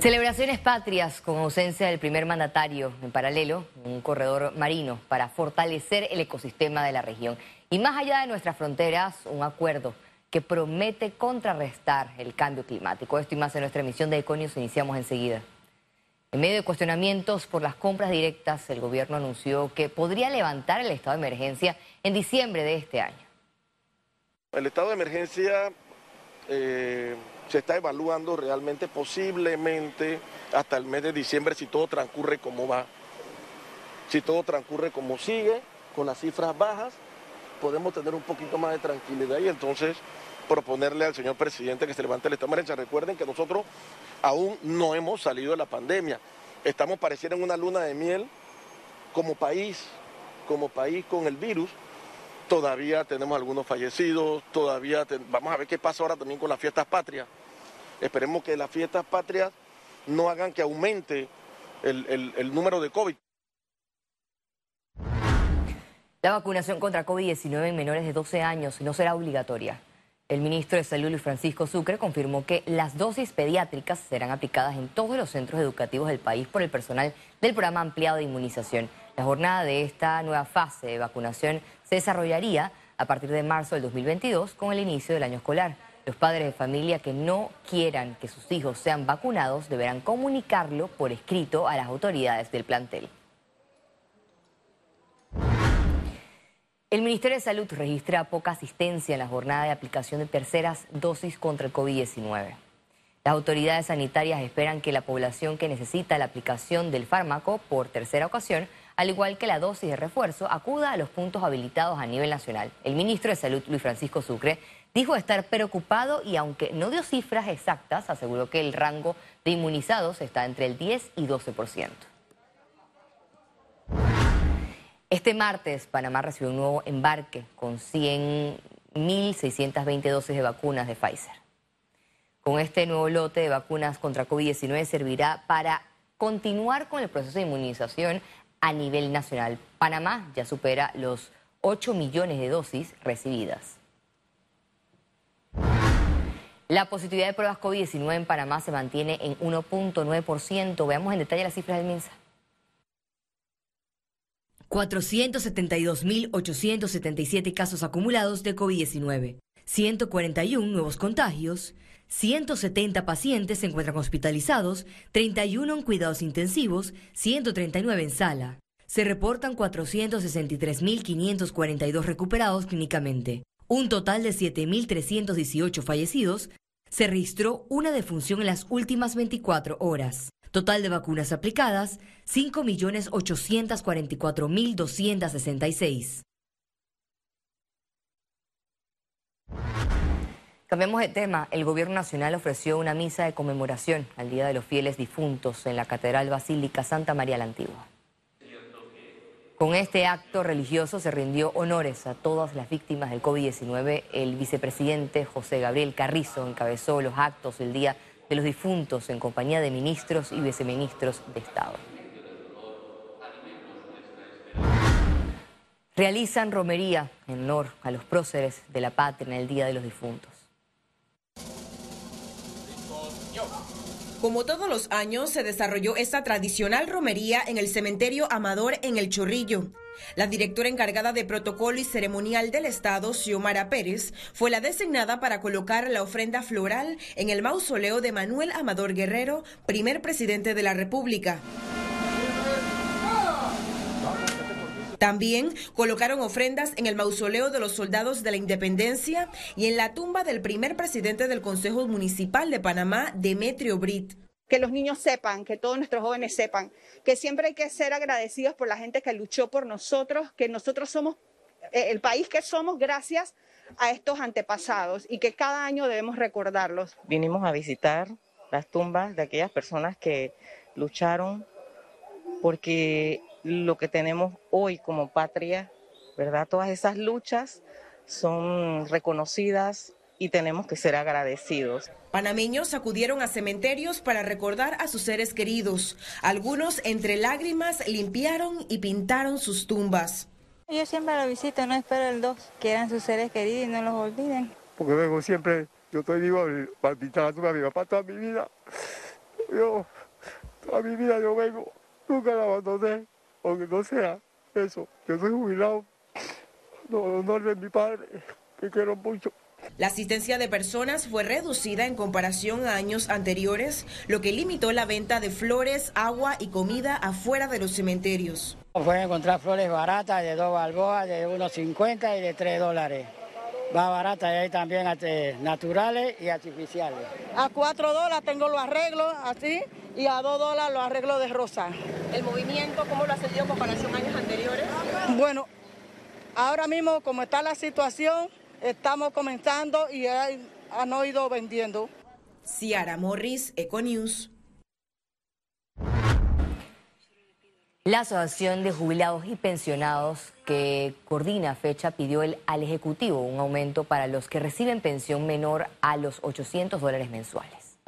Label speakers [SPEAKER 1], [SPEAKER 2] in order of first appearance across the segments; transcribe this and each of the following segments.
[SPEAKER 1] Celebraciones patrias con ausencia del primer mandatario. En paralelo, un corredor marino para fortalecer el ecosistema de la región. Y más allá de nuestras fronteras, un acuerdo que promete contrarrestar el cambio climático. Esto y más en nuestra emisión de Econios iniciamos enseguida. En medio de cuestionamientos por las compras directas, el gobierno anunció que podría levantar el estado de emergencia en diciembre de este año.
[SPEAKER 2] El estado de emergencia eh, se está evaluando realmente posiblemente hasta el mes de diciembre si todo transcurre como va. Si todo transcurre como sigue, con las cifras bajas, podemos tener un poquito más de tranquilidad y entonces proponerle al señor presidente que se levante el estado de emergencia. Recuerden que nosotros aún no hemos salido de la pandemia. Estamos pareciendo en una luna de miel como país, como país con el virus. Todavía tenemos algunos fallecidos, todavía vamos a ver qué pasa ahora también con las fiestas patrias. Esperemos que las fiestas patrias no hagan que aumente el, número de COVID.
[SPEAKER 1] La vacunación contra COVID-19 en menores de 12 años no será obligatoria. El ministro de Salud, Luis Francisco Sucre, confirmó que las dosis pediátricas serán aplicadas en todos los centros educativos del país por el personal del programa ampliado de inmunización. La jornada de esta nueva fase de vacunación se desarrollaría a partir de marzo del 2022 con el inicio del año escolar. Los padres de familia que no quieran que sus hijos sean vacunados deberán comunicarlo por escrito a las autoridades del plantel. El Ministerio de Salud registra poca asistencia en la jornada de aplicación de terceras dosis contra el COVID-19. Las autoridades sanitarias esperan que la población que necesita la aplicación del fármaco por tercera ocasión, al igual que la dosis de refuerzo, acuda a los puntos habilitados a nivel nacional. El ministro de Salud, Luis Francisco Sucre, dijo estar preocupado y aunque no dio cifras exactas, aseguró que el rango de inmunizados está entre el 10 y 12%. Este martes, Panamá recibió un nuevo embarque con 100.620 dosis de vacunas de Pfizer. Con este nuevo lote de vacunas contra COVID-19 servirá para continuar con el proceso de inmunización a nivel nacional. Panamá ya supera los 8 millones de dosis recibidas. La positividad de pruebas COVID-19 en Panamá se mantiene en 1.9%. Veamos en detalle las cifras del MINSA. 472.877 casos acumulados de COVID-19, 141 nuevos contagios, 170 pacientes se encuentran hospitalizados, 31 en cuidados intensivos, 139 en sala. Se reportan 463.542 recuperados clínicamente. Un total de 7.318 fallecidos. Se registró una defunción en las últimas 24 horas. Total de vacunas aplicadas, 5.844.266. Cambiamos de tema. El Gobierno Nacional ofreció una misa de conmemoración al Día de los Fieles Difuntos en la Catedral Basílica Santa María la Antigua. Con este acto religioso se rindió honores a todas las víctimas del COVID-19. El vicepresidente José Gabriel Carrizo encabezó los actos el día de los difuntos en compañía de ministros y viceministros de Estado. Realizan romería en honor a los próceres de la patria en el Día de los Difuntos.
[SPEAKER 3] Como todos los años, se desarrolló esta tradicional romería en el cementerio Amador en El Chorrillo. La directora encargada de protocolo y ceremonial del Estado, Xiomara Pérez, fue la designada para colocar la ofrenda floral en el mausoleo de Manuel Amador Guerrero, primer presidente de la República. También colocaron ofrendas en el mausoleo de los soldados de la independencia y en la tumba del primer presidente del Consejo Municipal de Panamá, Demetrio Brit.
[SPEAKER 4] Que los niños sepan, que todos nuestros jóvenes sepan, que siempre hay que ser agradecidos por la gente que luchó por nosotros, que nosotros somos eh, el país que somos gracias a estos antepasados y que cada año debemos recordarlos.
[SPEAKER 5] Vinimos a visitar las tumbas de aquellas personas que lucharon porque lo que tenemos hoy como patria, ¿verdad? Todas esas luchas son reconocidas y tenemos que ser agradecidos.
[SPEAKER 3] Panameños acudieron a cementerios para recordar a sus seres queridos. Algunos entre lágrimas limpiaron y pintaron sus tumbas.
[SPEAKER 6] Yo siempre lo visito, no espero el 2, que eran sus seres queridos y no los olviden.
[SPEAKER 7] Porque vengo siempre, yo estoy vivo para pintar la tumba de mi papá toda mi vida. yo, toda mi vida yo vengo, nunca la abandoné, aunque no sea eso. Yo soy jubilado, no honor de mi padre, que quiero mucho.
[SPEAKER 3] La asistencia de personas fue reducida en comparación a años anteriores, lo que limitó la venta de flores, agua y comida afuera de los cementerios.
[SPEAKER 8] Pueden encontrar flores baratas de dos balboas, de 1,50 y de 3 dólares. Va barata y hay también este, naturales y artificiales.
[SPEAKER 9] A 4 dólares tengo los arreglos así y a 2 dólares los arreglos de rosa.
[SPEAKER 3] ¿El movimiento cómo lo ha sentido en comparación a años anteriores?
[SPEAKER 9] Bueno, ahora mismo como está la situación, estamos comenzando y han ido vendiendo.
[SPEAKER 3] Ciara Morris, Econews.
[SPEAKER 1] La Asociación de Jubilados y Pensionados que coordina fecha pidió el, al Ejecutivo un aumento para los que reciben pensión menor a los 800 dólares mensuales.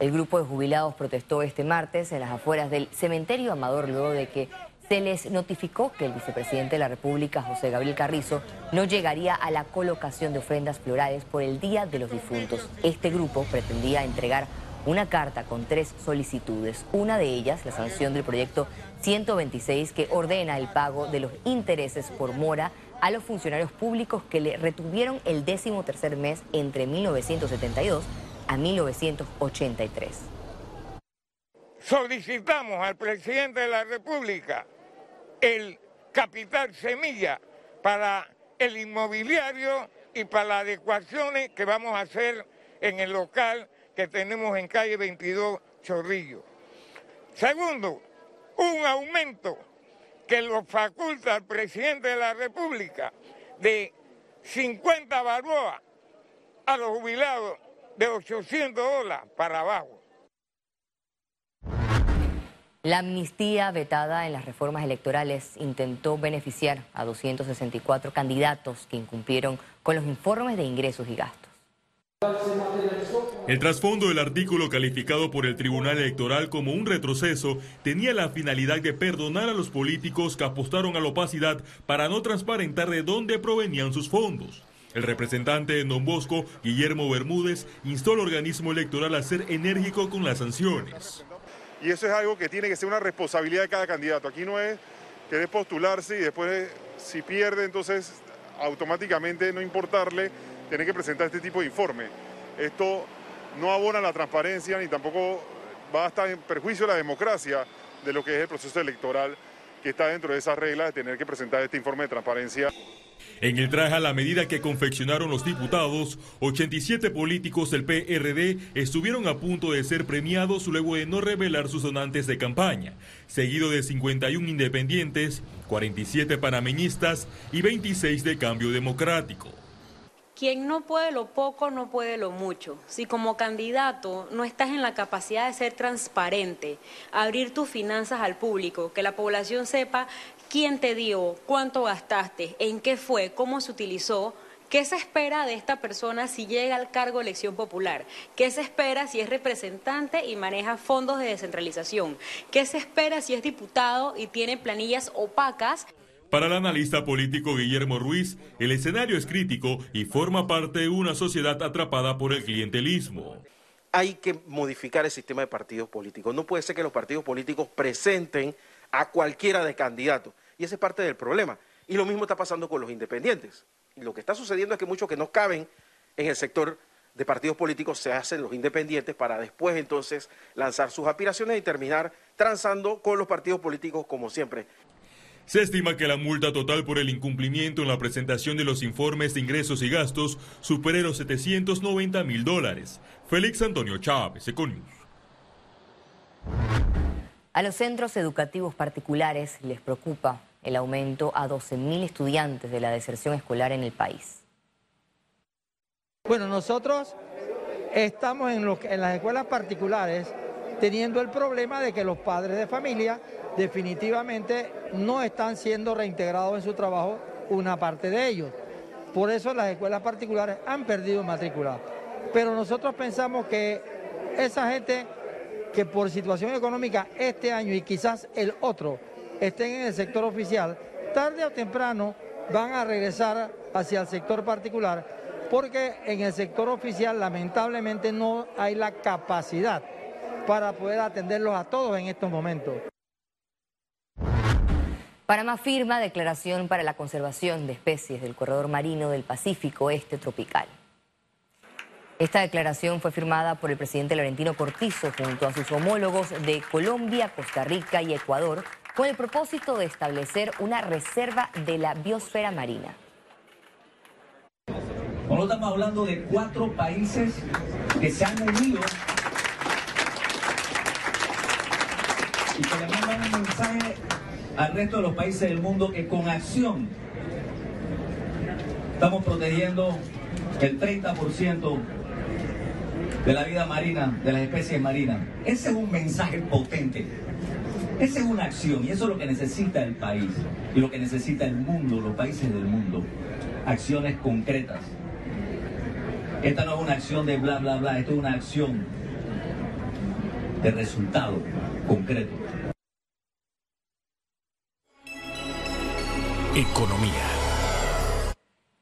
[SPEAKER 1] El grupo de jubilados protestó este martes en las afueras del cementerio Amador luego de que se les notificó que el vicepresidente de la República, José Gabriel Carrizo, no llegaría a la colocación de ofrendas florales por el Día de los Difuntos. Este grupo pretendía entregar una carta con tres solicitudes. Una de ellas, la sanción del proyecto 126, que ordena el pago de los intereses por mora a los funcionarios públicos que le retuvieron el décimo tercer mes entre 1972 a 1983.
[SPEAKER 10] Solicitamos al presidente de la República el capital semilla para el inmobiliario y para las adecuaciones que vamos a hacer en el local que tenemos en calle 22 Chorrillo. Segundo, un aumento que lo faculta el presidente de la República de 50 balboas a los jubilados de 800 dólares para abajo.
[SPEAKER 1] La amnistía vetada en las reformas electorales intentó beneficiar a 264 candidatos que incumplieron con los informes de ingresos y gastos.
[SPEAKER 11] El trasfondo del artículo calificado por el Tribunal Electoral como un retroceso tenía la finalidad de perdonar a los políticos que apostaron a la opacidad para no transparentar de dónde provenían sus fondos. El representante de Don Bosco, Guillermo Bermúdez, instó al organismo electoral a ser enérgico con las sanciones.
[SPEAKER 12] Y eso es algo que tiene que ser una responsabilidad de cada candidato. Aquí no es querer postularse y después, si pierde, entonces automáticamente no importarle tener que presentar este tipo de informe. Esto no abona la transparencia ni tampoco va a estar en perjuicio de la democracia de lo que es el proceso electoral que está dentro de esas reglas de tener que presentar este informe de transparencia.
[SPEAKER 11] En el traje a la medida que confeccionaron los diputados, 87 políticos del PRD estuvieron a punto de ser premiados luego de no revelar sus donantes de campaña, seguido de 51 independientes, 47 panameñistas y 26 de cambio democrático.
[SPEAKER 13] Quien no puede lo poco, no puede lo mucho. Si como candidato no estás en la capacidad de ser transparente, abrir tus finanzas al público, que la población sepa quién te dio, cuánto gastaste, en qué fue, cómo se utilizó, ¿Qué se espera de esta persona si llega al cargo de elección popular? ¿Qué se espera si es representante y maneja fondos de descentralización? ¿Qué se espera si es diputado y tiene planillas opacas?
[SPEAKER 11] Para el analista político Guillermo Ruiz, el escenario es crítico y forma parte de una sociedad atrapada por el clientelismo.
[SPEAKER 14] Hay que modificar el sistema de partidos políticos. No puede ser que los partidos políticos presenten a cualquiera de candidatos. Y ese es parte del problema. Y lo mismo está pasando con los independientes. Lo que está sucediendo es que muchos que no caben en el sector de partidos políticos se hacen los independientes para después entonces lanzar sus aspiraciones y terminar transando con los partidos políticos como siempre.
[SPEAKER 11] Se estima que la multa total por el incumplimiento en la presentación de los informes de ingresos y gastos supere los 790 mil dólares. Félix Antonio Chávez, Econius.
[SPEAKER 1] A los centros educativos particulares les preocupa el aumento a 12 mil estudiantes de la deserción escolar en el país.
[SPEAKER 15] Bueno, nosotros estamos en, en las escuelas particulares teniendo el problema de que los padres de familia definitivamente no están siendo reintegrados en su trabajo una parte de ellos. Por eso las escuelas particulares han perdido matrícula. Pero nosotros pensamos que esa gente que por situación económica este año y quizás el otro estén en el sector oficial, tarde o temprano van a regresar hacia el sector particular porque en el sector oficial lamentablemente no hay la capacidad para poder atenderlos a todos en estos momentos.
[SPEAKER 1] Panamá firma declaración para la conservación de especies del corredor marino del Pacífico Este tropical. Esta declaración fue firmada por el presidente Laurentino Cortizo junto a sus homólogos de Colombia, Costa Rica y Ecuador con el propósito de establecer una reserva de la biosfera marina.
[SPEAKER 16] Cuando estamos hablando de cuatro países que se han unido y que le mandan un mensaje al resto de los países del mundo que con acción estamos protegiendo el 30% de la vida marina, de las especies marinas. Ese es un mensaje potente. Esa es una acción y eso es lo que necesita el país y lo que necesita el mundo, los países del mundo. Acciones concretas. Esta no es una acción de bla, bla, bla, esto es una acción de resultado concreto.
[SPEAKER 17] Economía.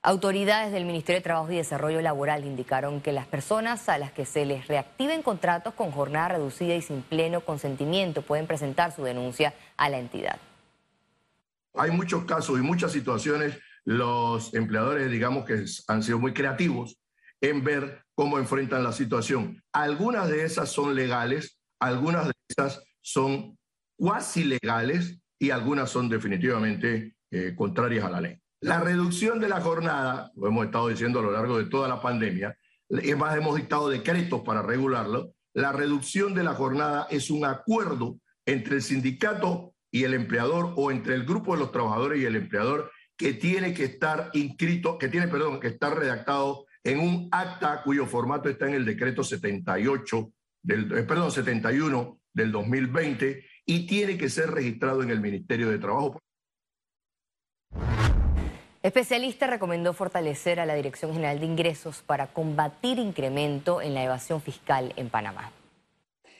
[SPEAKER 1] Autoridades del Ministerio de Trabajo y Desarrollo Laboral indicaron que las personas a las que se les reactiven contratos con jornada reducida y sin pleno consentimiento pueden presentar su denuncia a la entidad.
[SPEAKER 18] Hay muchos casos y muchas situaciones, los empleadores digamos que han sido muy creativos en ver cómo enfrentan la situación. Algunas de esas son legales, algunas de esas son cuasi legales y algunas son definitivamente eh, contrarias a la ley. La reducción de la jornada, lo hemos estado diciendo a lo largo de toda la pandemia, es más, hemos dictado decretos para regularlo. La reducción de la jornada es un acuerdo entre el sindicato y el empleador o entre el grupo de los trabajadores y el empleador que tiene que estar inscrito, que tiene, perdón, que estar redactado en un acta cuyo formato está en el decreto 78 del, eh, perdón, 71 del 2020 y tiene que ser registrado en el Ministerio de Trabajo.
[SPEAKER 1] Especialista recomendó fortalecer a la Dirección General de Ingresos para combatir incremento en la evasión fiscal en Panamá.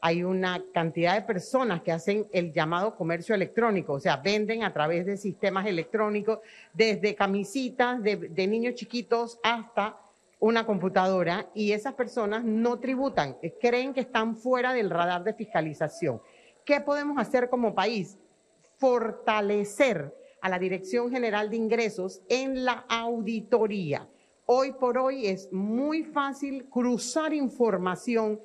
[SPEAKER 19] Hay una cantidad de personas que hacen el llamado comercio electrónico, o sea, venden a través de sistemas electrónicos, desde camisitas de, de niños chiquitos hasta una computadora, y esas personas no tributan, creen que están fuera del radar de fiscalización. ¿Qué podemos hacer como país? Fortalecer a la Dirección General de Ingresos en la auditoría. Hoy por hoy es muy fácil cruzar información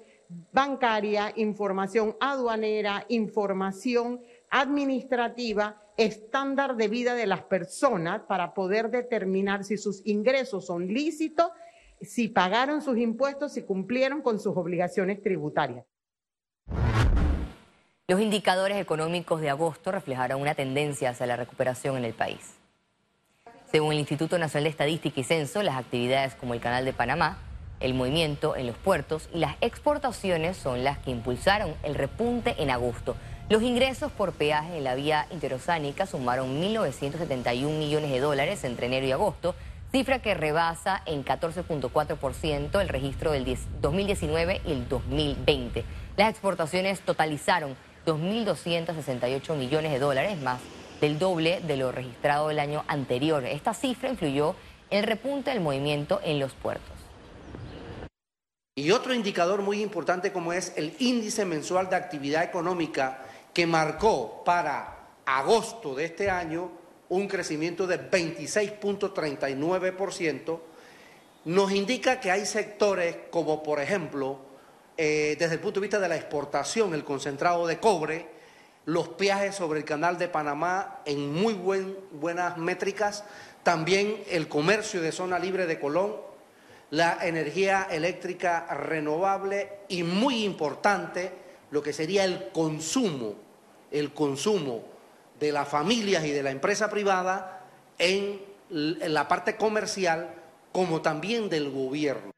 [SPEAKER 19] bancaria, información aduanera, información administrativa, estándar de vida de las personas para poder determinar si sus ingresos son lícitos, si pagaron sus impuestos, si cumplieron con sus obligaciones tributarias.
[SPEAKER 1] Los indicadores económicos de agosto reflejaron una tendencia hacia la recuperación en el país. Según el Instituto Nacional de Estadística y Censo, las actividades como el Canal de Panamá, el movimiento en los puertos y las exportaciones son las que impulsaron el repunte en agosto. Los ingresos por peaje en la vía interoceánica sumaron 1.971 millones de dólares entre enero y agosto, cifra que rebasa en 14.4% el registro del 2019 y el 2020. Las exportaciones totalizaron 2.268 millones de dólares, más del doble de lo registrado el año anterior. Esta cifra influyó en el repunte del movimiento en los puertos.
[SPEAKER 20] Y otro indicador muy importante como es el índice mensual de actividad económica que marcó para agosto de este año un crecimiento de 26.39%, nos indica que hay sectores como por ejemplo eh, desde el punto de vista de la exportación, el concentrado de cobre, los peajes sobre el canal de Panamá en muy buenas métricas, también el comercio de zona libre de Colón, la energía eléctrica renovable y muy importante lo que sería el consumo, el consumo de las familias y de la empresa privada en la parte comercial como también del gobierno.